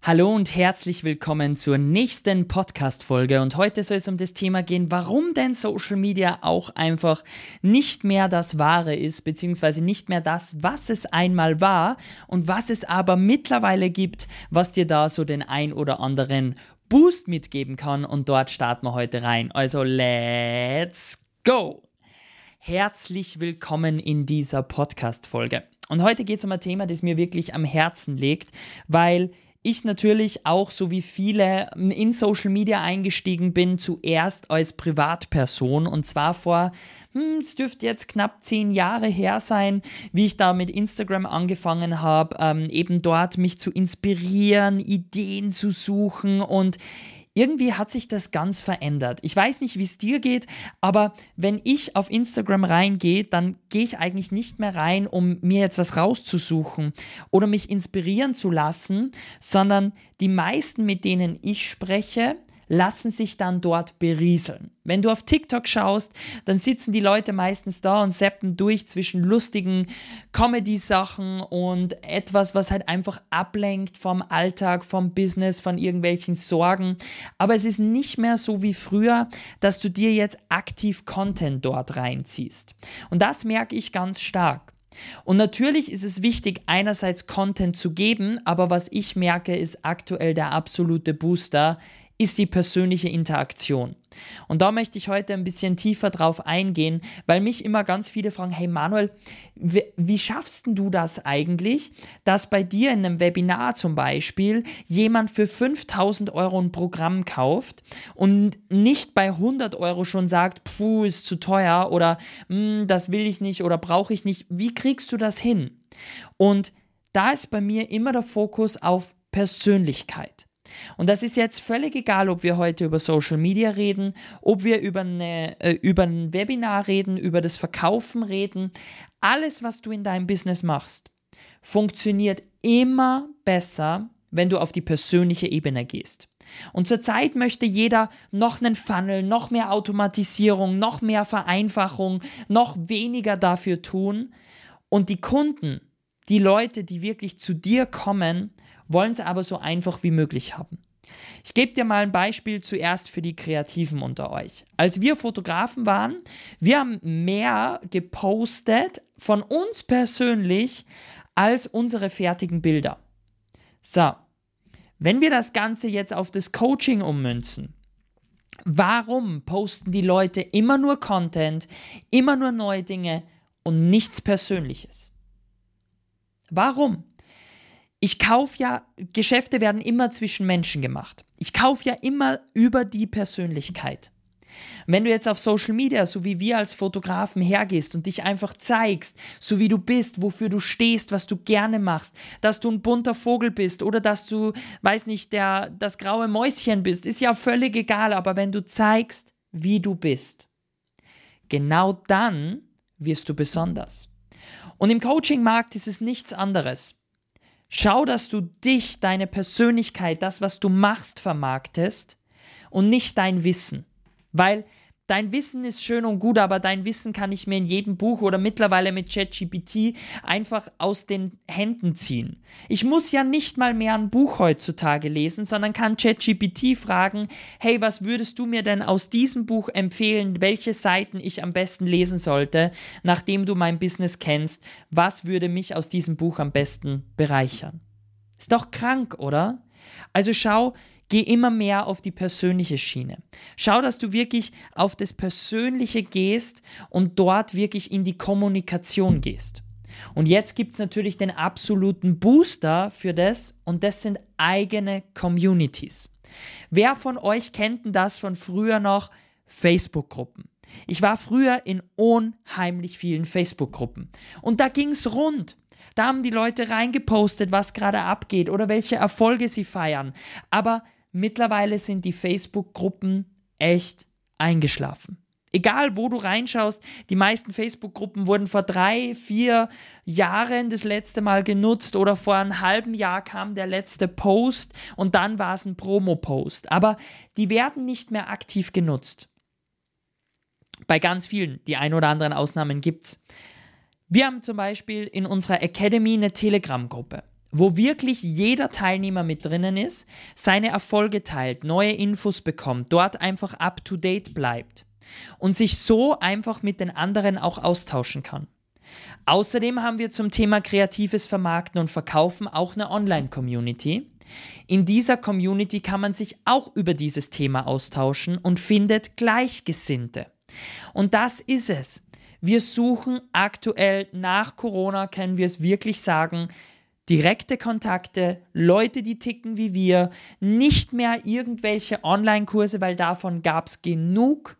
Hallo und herzlich willkommen zur nächsten Podcast-Folge. Und heute soll es um das Thema gehen, warum denn Social Media auch einfach nicht mehr das Wahre ist, beziehungsweise nicht mehr das, was es einmal war und was es aber mittlerweile gibt, was dir da so den ein oder anderen Boost mitgeben kann. Und dort starten wir heute rein. Also, let's go! Herzlich willkommen in dieser Podcast-Folge. Und heute geht es um ein Thema, das mir wirklich am Herzen liegt, weil ich natürlich auch, so wie viele, in Social Media eingestiegen bin, zuerst als Privatperson. Und zwar vor, hm, es dürfte jetzt knapp zehn Jahre her sein, wie ich da mit Instagram angefangen habe, ähm, eben dort mich zu inspirieren, Ideen zu suchen und irgendwie hat sich das ganz verändert. Ich weiß nicht, wie es dir geht, aber wenn ich auf Instagram reingehe, dann gehe ich eigentlich nicht mehr rein, um mir jetzt was rauszusuchen oder mich inspirieren zu lassen, sondern die meisten, mit denen ich spreche, lassen sich dann dort berieseln. Wenn du auf TikTok schaust, dann sitzen die Leute meistens da und seppen durch zwischen lustigen Comedy-Sachen und etwas, was halt einfach ablenkt vom Alltag, vom Business, von irgendwelchen Sorgen. Aber es ist nicht mehr so wie früher, dass du dir jetzt aktiv Content dort reinziehst. Und das merke ich ganz stark. Und natürlich ist es wichtig, einerseits Content zu geben, aber was ich merke, ist aktuell der absolute Booster ist die persönliche Interaktion. Und da möchte ich heute ein bisschen tiefer drauf eingehen, weil mich immer ganz viele fragen, hey Manuel, wie, schaffst du das eigentlich, dass bei dir in einem Webinar zum Beispiel jemand für 5000 Euro ein Programm kauft und nicht bei 100 Euro schon sagt, puh, ist zu teuer oder hm, das will ich nicht oder brauche ich nicht. Wie kriegst du das hin? Und da ist bei mir immer der Fokus auf Persönlichkeit. Und das ist jetzt völlig egal, ob wir heute über Social Media reden, ob wir über, eine, äh, über ein Webinar reden, über das Verkaufen reden. Alles, was du in deinem Business machst, funktioniert immer besser, wenn du auf die persönliche Ebene gehst. Und zurzeit möchte jeder noch einen Funnel, noch mehr Automatisierung, noch mehr Vereinfachung, noch weniger dafür tun. Und die Kunden, die Leute, die wirklich zu dir kommen, wollen es aber so einfach wie möglich haben. Ich gebe dir mal ein Beispiel zuerst für die Kreativen unter euch. Als wir Fotografen waren, wir haben mehr gepostet von uns persönlich als unsere fertigen Bilder. So, wenn wir das Ganze jetzt auf das Coaching ummünzen, warum posten die Leute immer nur Content, immer nur neue Dinge und nichts Persönliches? Warum? Ich kaufe ja, Geschäfte werden immer zwischen Menschen gemacht. Ich kaufe ja immer über die Persönlichkeit. Wenn du jetzt auf Social Media, so wie wir als Fotografen hergehst und dich einfach zeigst, so wie du bist, wofür du stehst, was du gerne machst, dass du ein bunter Vogel bist oder dass du, weiß nicht, der, das graue Mäuschen bist, ist ja völlig egal, aber wenn du zeigst, wie du bist, genau dann wirst du besonders. Und im Coaching-Markt ist es nichts anderes. Schau, dass du dich, deine Persönlichkeit, das, was du machst, vermarktest und nicht dein Wissen. Weil dein Wissen ist schön und gut, aber dein Wissen kann ich mir in jedem Buch oder mittlerweile mit ChatGPT einfach aus den Händen ziehen. Ich muss ja nicht mal mehr ein Buch heutzutage lesen, sondern kann ChatGPT fragen, hey, was würdest du mir denn aus diesem Buch empfehlen, welche Seiten ich am besten lesen sollte, nachdem du mein Business kennst, was würde mich aus diesem Buch am besten bereichern? Ist doch krank, oder? Also schau, Geh immer mehr auf die persönliche Schiene. Schau, dass du wirklich auf das Persönliche gehst und dort wirklich in die Kommunikation gehst. Und jetzt gibt es natürlich den absoluten Booster für das und das sind eigene Communities. Wer von euch kennt denn das von früher noch? Facebook-Gruppen. Ich war früher in unheimlich vielen Facebook-Gruppen und da ging es rund. Da haben die Leute reingepostet, was gerade abgeht oder welche Erfolge sie feiern. Aber mittlerweile sind die Facebook-Gruppen echt eingeschlafen. Egal, wo du reinschaust, die meisten Facebook-Gruppen wurden vor drei, vier Jahren das letzte Mal genutzt oder vor einem halben Jahr kam der letzte Post und dann war es ein Promo-Post. Aber die werden nicht mehr aktiv genutzt. Bei ganz vielen, die ein oder anderen Ausnahmen gibt es. Wir haben zum Beispiel in unserer Academy eine Telegram-Gruppe. Wo wirklich jeder Teilnehmer mit drinnen ist, seine Erfolge teilt, neue Infos bekommt, dort einfach up-to-date bleibt und sich so einfach mit den anderen auch austauschen kann. Außerdem haben wir zum Thema kreatives Vermarkten und Verkaufen auch eine Online-Community. In dieser Community kann man sich auch über dieses Thema austauschen und findet Gleichgesinnte. Und das ist es. Wir suchen aktuell nach Corona, können wir es wirklich sagen, direkte Kontakte, Leute, die ticken wie wir, nicht mehr irgendwelche Online-Kurse, weil davon gab es genug,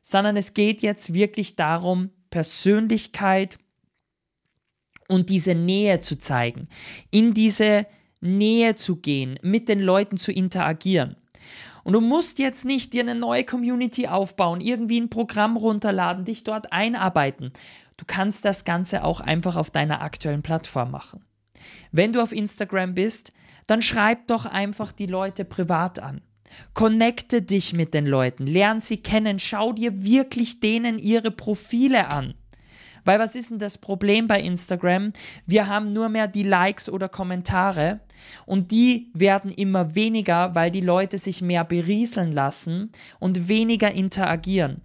sondern es geht jetzt wirklich darum, Persönlichkeit und diese Nähe zu zeigen, in diese Nähe zu gehen, mit den Leuten zu interagieren. Und du musst jetzt nicht dir eine neue Community aufbauen, irgendwie ein Programm runterladen, dich dort einarbeiten. Du kannst das Ganze auch einfach auf deiner aktuellen Plattform machen. Wenn du auf Instagram bist, dann schreib doch einfach die Leute privat an. Connecte dich mit den Leuten, lern sie kennen, schau dir wirklich denen ihre Profile an. Weil was ist denn das Problem bei Instagram? Wir haben nur mehr die Likes oder Kommentare und die werden immer weniger, weil die Leute sich mehr berieseln lassen und weniger interagieren.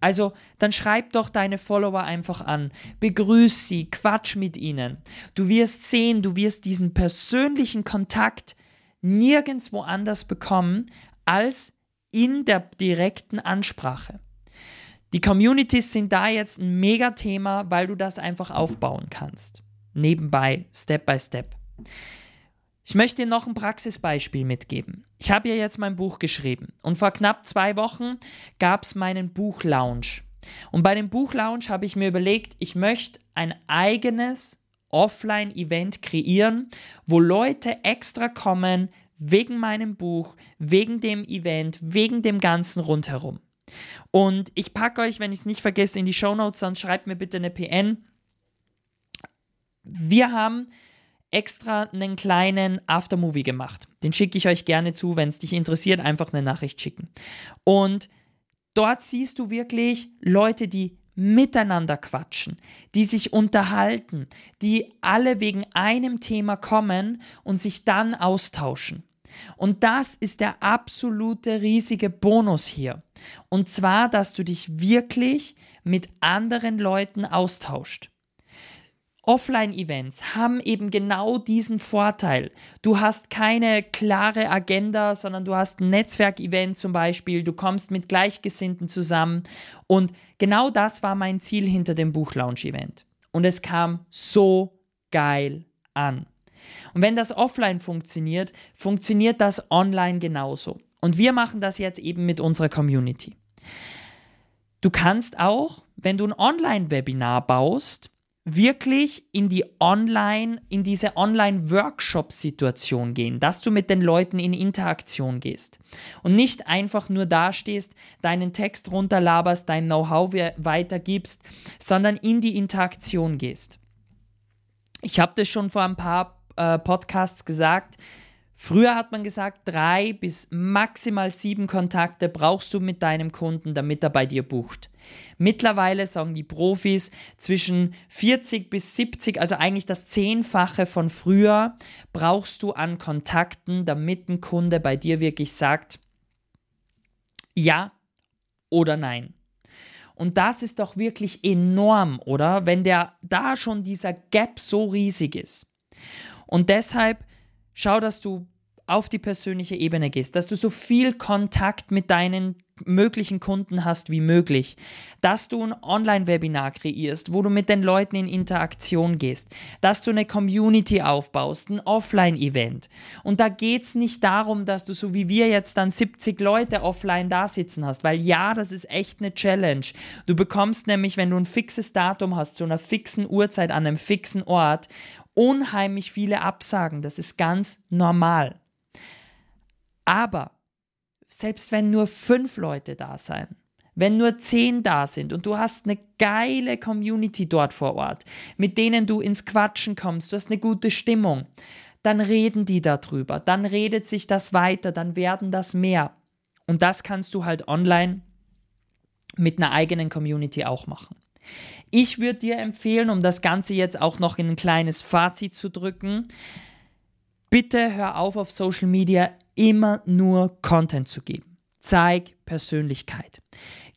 Also dann schreib doch deine Follower einfach an, begrüß sie, quatsch mit ihnen. Du wirst sehen, du wirst diesen persönlichen Kontakt nirgendwo anders bekommen als in der direkten Ansprache. Die Communities sind da jetzt ein Mega-Thema, weil du das einfach aufbauen kannst. Nebenbei, Step by Step. Ich möchte dir noch ein Praxisbeispiel mitgeben. Ich habe ja jetzt mein Buch geschrieben und vor knapp zwei Wochen gab es meinen Buchlaunch. Und bei dem Buchlaunch habe ich mir überlegt, ich möchte ein eigenes Offline-Event kreieren, wo Leute extra kommen wegen meinem Buch, wegen dem Event, wegen dem ganzen rundherum. Und ich packe euch, wenn ich es nicht vergesse, in die Show Notes, sonst schreibt mir bitte eine PN. Wir haben extra einen kleinen Aftermovie gemacht. Den schicke ich euch gerne zu, wenn es dich interessiert, einfach eine Nachricht schicken. Und dort siehst du wirklich Leute, die miteinander quatschen, die sich unterhalten, die alle wegen einem Thema kommen und sich dann austauschen. Und das ist der absolute riesige Bonus hier. Und zwar, dass du dich wirklich mit anderen Leuten austauscht. Offline-Events haben eben genau diesen Vorteil. Du hast keine klare Agenda, sondern du hast ein Netzwerk-Event zum Beispiel, du kommst mit Gleichgesinnten zusammen und genau das war mein Ziel hinter dem Buch-Launch-Event. Und es kam so geil an. Und wenn das offline funktioniert, funktioniert das online genauso. Und wir machen das jetzt eben mit unserer Community. Du kannst auch, wenn du ein Online-Webinar baust, wirklich in die Online, in diese Online-Workshop-Situation gehen, dass du mit den Leuten in Interaktion gehst und nicht einfach nur dastehst, deinen Text runterlaberst, dein Know-how weitergibst, sondern in die Interaktion gehst. Ich habe das schon vor ein paar äh, Podcasts gesagt, Früher hat man gesagt, drei bis maximal sieben Kontakte brauchst du mit deinem Kunden, damit er bei dir bucht. Mittlerweile sagen die Profis zwischen 40 bis 70, also eigentlich das Zehnfache von früher, brauchst du an Kontakten, damit ein Kunde bei dir wirklich sagt, ja oder nein. Und das ist doch wirklich enorm, oder? Wenn der da schon dieser Gap so riesig ist. Und deshalb schau, dass du auf die persönliche Ebene gehst, dass du so viel Kontakt mit deinen möglichen Kunden hast wie möglich, dass du ein Online-Webinar kreierst, wo du mit den Leuten in Interaktion gehst, dass du eine Community aufbaust, ein Offline-Event. Und da geht es nicht darum, dass du so wie wir jetzt dann 70 Leute offline da sitzen hast, weil ja, das ist echt eine Challenge. Du bekommst nämlich, wenn du ein fixes Datum hast, zu einer fixen Uhrzeit an einem fixen Ort, unheimlich viele Absagen. Das ist ganz normal. Aber selbst wenn nur fünf Leute da sein, wenn nur zehn da sind und du hast eine geile Community dort vor Ort, mit denen du ins Quatschen kommst, du hast eine gute Stimmung, dann reden die darüber, dann redet sich das weiter, dann werden das mehr. Und das kannst du halt online mit einer eigenen Community auch machen. Ich würde dir empfehlen, um das Ganze jetzt auch noch in ein kleines Fazit zu drücken, bitte hör auf auf Social Media immer nur Content zu geben. Zeig Persönlichkeit.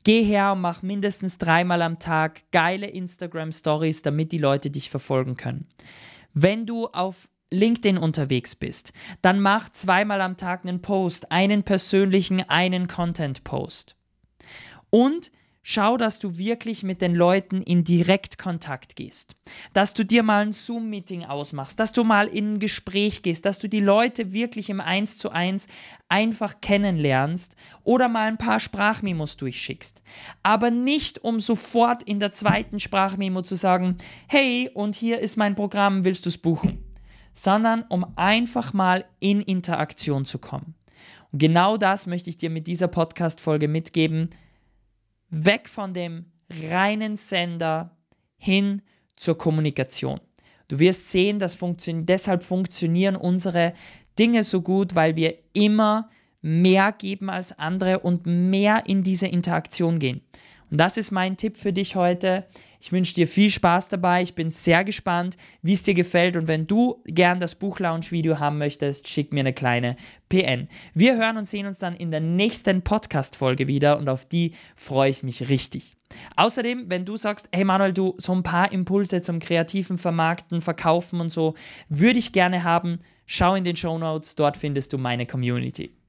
Geh her und mach mindestens dreimal am Tag geile Instagram Stories, damit die Leute dich verfolgen können. Wenn du auf LinkedIn unterwegs bist, dann mach zweimal am Tag einen Post, einen persönlichen, einen Content-Post. Und schau, dass du wirklich mit den Leuten in Direktkontakt gehst. Dass du dir mal ein Zoom-Meeting ausmachst, dass du mal in ein Gespräch gehst, dass du die Leute wirklich im Eins zu eins einfach kennenlernst oder mal ein paar Sprachmemos durchschickst. Aber nicht, um sofort in der zweiten Sprachmemo zu sagen, hey, und hier ist mein Programm, willst du es buchen? Sondern um einfach mal in Interaktion zu kommen. Und genau das möchte ich dir mit dieser Podcast-Folge mitgeben weg von dem reinen Sender hin zur Kommunikation. Du wirst sehen, dass funktio deshalb funktionieren unsere Dinge so gut, weil wir immer mehr geben als andere und mehr in diese Interaktion gehen. Und das ist mein Tipp für dich heute. Ich wünsche dir viel Spaß dabei. Ich bin sehr gespannt, wie es dir gefällt. Und wenn du gern das Buchlaunch-Video haben möchtest, schick mir eine kleine PN. Wir hören und sehen uns dann in der nächsten Podcast-Folge wieder und auf die freue ich mich richtig. Außerdem, wenn du sagst, hey Manuel, du so ein paar Impulse zum kreativen Vermarkten, Verkaufen und so, würde ich gerne haben, schau in den Show Notes, dort findest du meine Community.